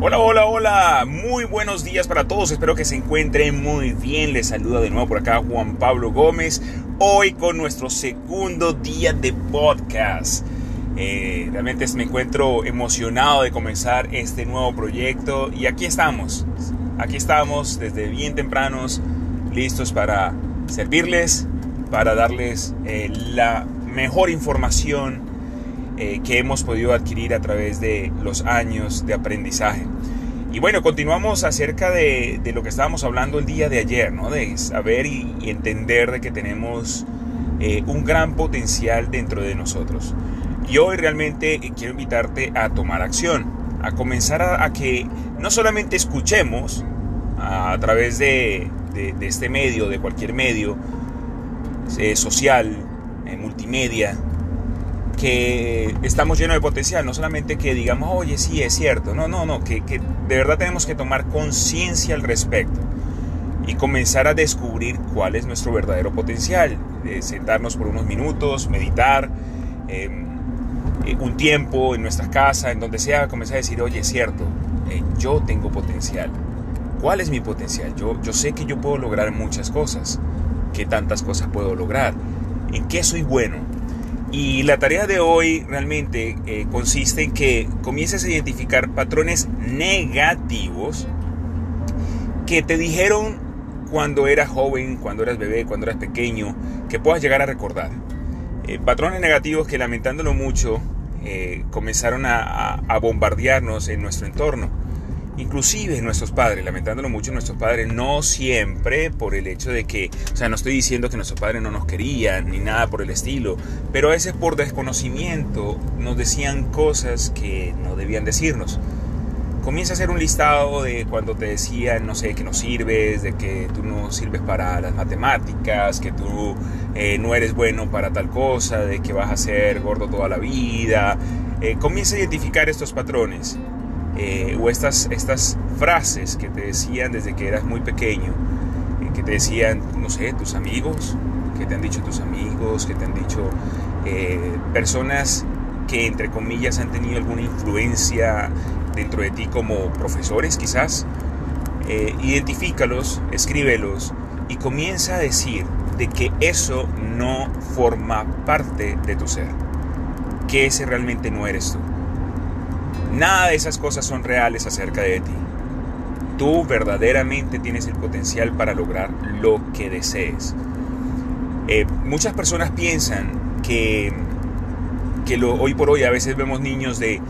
Hola, hola, hola, muy buenos días para todos, espero que se encuentren muy bien, les saluda de nuevo por acá Juan Pablo Gómez, hoy con nuestro segundo día de podcast. Eh, realmente me encuentro emocionado de comenzar este nuevo proyecto y aquí estamos, aquí estamos desde bien tempranos, listos para servirles, para darles eh, la mejor información eh, que hemos podido adquirir a través de los años de aprendizaje. Y bueno, continuamos acerca de, lo que estábamos hablando el día de ayer, ¿no? De saber y, entender de que tenemos eh, un gran potencial dentro de nosotros. Y hoy realmente quiero invitarte a tomar acción, a comenzar a, que no solamente escuchemos a, través de, este medio, de cualquier medio eh, social, multimedia, que estamos llenos de potencial, no solamente que digamos, oye, sí, es cierto, no, no, no, que, de verdad tenemos que tomar conciencia al respecto y comenzar a descubrir cuál es nuestro verdadero potencial, sentarnos por unos minutos, meditar, em, eh, un tiempo en nuestra casa, en donde sea, comenzar a decir, oye, es cierto, eh, yo tengo potencial. ¿Cuál es mi potencial? Yo, yo sé que yo puedo lograr muchas cosas. ¿Qué tantas cosas puedo lograr? ¿En qué soy bueno? Y la tarea de hoy realmente eh, consiste en que comiences a identificar patrones negativos que te dijeron cuando eras joven, cuando eras bebé, cuando eras pequeño, que puedas llegar a recordar. Eh, patrones negativos que lamentándolo mucho eh, comenzaron a bombardearnos en nuestro entorno inclusive nuestros padres, lamentándolo mucho, nuestros padres no siempre por el hecho de que, o sea, no estoy diciendo que nuestros padres no nos querían ni nada por el estilo, pero a veces por desconocimiento nos decían cosas que no debían decirnos. Comienza a hacer un listado de cuando te decían, no sé, que no sirves, de que tú no sirves para las matemáticas, que tú eh, no eres bueno para tal cosa, de que vas a ser gordo toda la vida. Eh, comienza a identificar estos patrones eh, o estas, estas frases que te decían desde que eras muy pequeño, eh, que te decían, no sé, tus amigos, que te han dicho tus amigos, que te han dicho eh, personas que entre comillas han tenido alguna influencia dentro de ti como profesores quizás. identifícalos, escríbelos y comienza a decir de que eso no forma parte de tu ser, que ese realmente no eres tú. Nada de esas cosas son reales acerca de ti. Tú verdaderamente tienes el potencial para lograr lo que desees. Eh, muchas personas piensan que, que hoy por hoy a veces vemos niños de,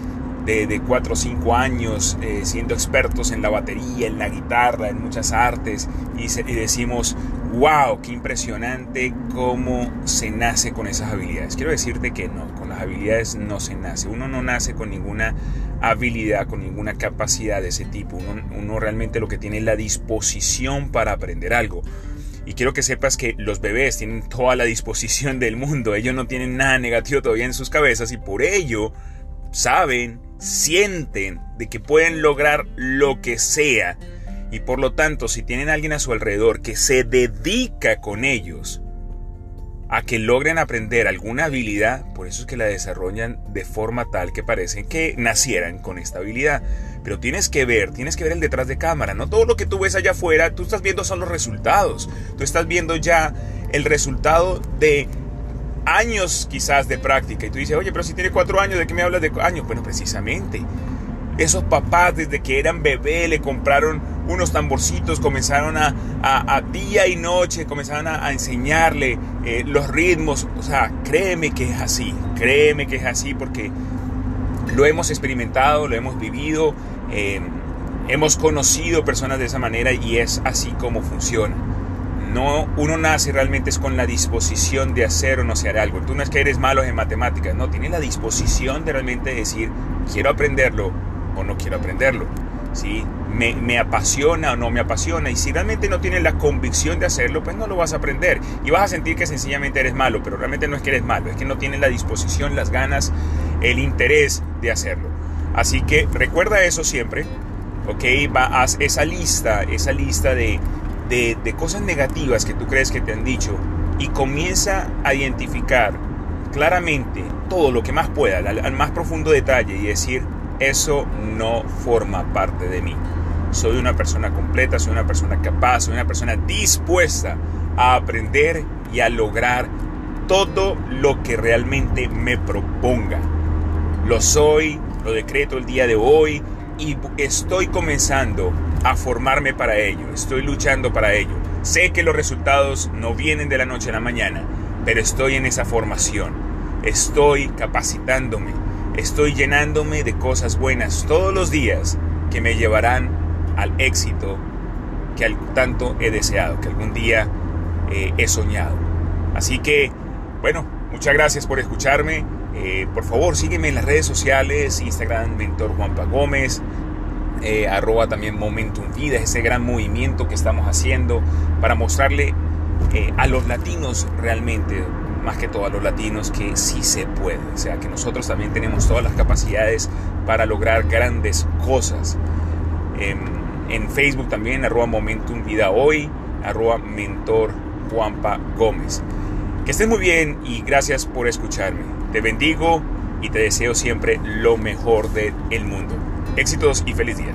de, 4 o 5 años eh, siendo expertos en la batería, en la guitarra, en muchas artes y decimos, wow, qué impresionante cómo se nace con esas habilidades. Quiero decirte que no, con las habilidades no se nace. Uno no nace con ninguna habilidad, con ninguna capacidad de ese tipo. Uno, realmente lo que tiene es la disposición para aprender algo. Y quiero que sepas que los bebés tienen toda la disposición del mundo. Ellos no tienen nada negativo todavía en sus cabezas y por ello saben, sienten de que pueden lograr lo que sea. Y por lo tanto, si tienen alguien a su alrededor que se dedica con ellos a que logren aprender alguna habilidad, por eso es que la desarrollan de forma tal que parecen que nacieran con esta habilidad. Pero tienes que ver, tienes que ver el detrás de cámara, no todo lo que tú ves allá afuera, tú estás viendo son los resultados, tú estás viendo ya el resultado de años quizás de práctica y tú dices, oye, pero si tiene cuatro años, ¿de qué me hablas de años? Bueno, precisamente, esos papás desde que eran bebé le compraron unos tamborcitos, comenzaron a, a, día y noche, comenzaron a, enseñarle eh, los ritmos. O sea, créeme que es así, créeme que es así porque lo hemos experimentado, lo hemos vivido, eh, hemos conocido personas de esa manera y es así como funciona. No, uno nace realmente es con la disposición de hacer o no hacer algo. Tú no es que eres malo en matemáticas, no, tienes la disposición de realmente decir, quiero aprenderlo o no quiero aprenderlo. ¿sí? Me, apasiona o no me apasiona. Y si realmente no tienes la convicción de hacerlo, pues no lo vas a aprender. Y vas a sentir que sencillamente eres malo, pero realmente no es que eres malo, es que no tienes la disposición, las ganas, el interés de hacerlo. Así que recuerda eso siempre, ¿ok? Va, haz esa lista, esa lista de, de, cosas negativas que tú crees que te han dicho y comienza a identificar claramente todo lo que más pueda, al más profundo detalle y decir, eso no forma parte de mí. Soy una persona completa, soy una persona capaz, soy una persona dispuesta a aprender y a lograr todo lo que realmente me proponga. Lo soy, lo decreto el día de hoy y estoy comenzando a formarme para ello, estoy luchando para ello. Sé que los resultados no vienen de la noche a la mañana, pero estoy en esa formación, estoy capacitándome, estoy llenándome de cosas buenas todos los días que me llevarán al éxito que tanto he deseado, que algún día eh, he soñado. Así que, bueno, muchas gracias por escucharme. Eh, por favor, sígueme en las redes sociales, Instagram, Mentor Juanpa Gómez, eh, arroba también Momentum Vida, ese gran movimiento que estamos haciendo para mostrarle eh, a los latinos realmente, más que todo a los latinos, que sí se puede. O sea, que nosotros también tenemos todas las capacidades para lograr grandes cosas. En Facebook también, arroba Momentum Vida Hoy, arroba Mentor Juanpa Gómez. Que estés muy bien y gracias por escucharme. Te bendigo y te deseo siempre lo mejor del mundo. Éxitos y feliz día.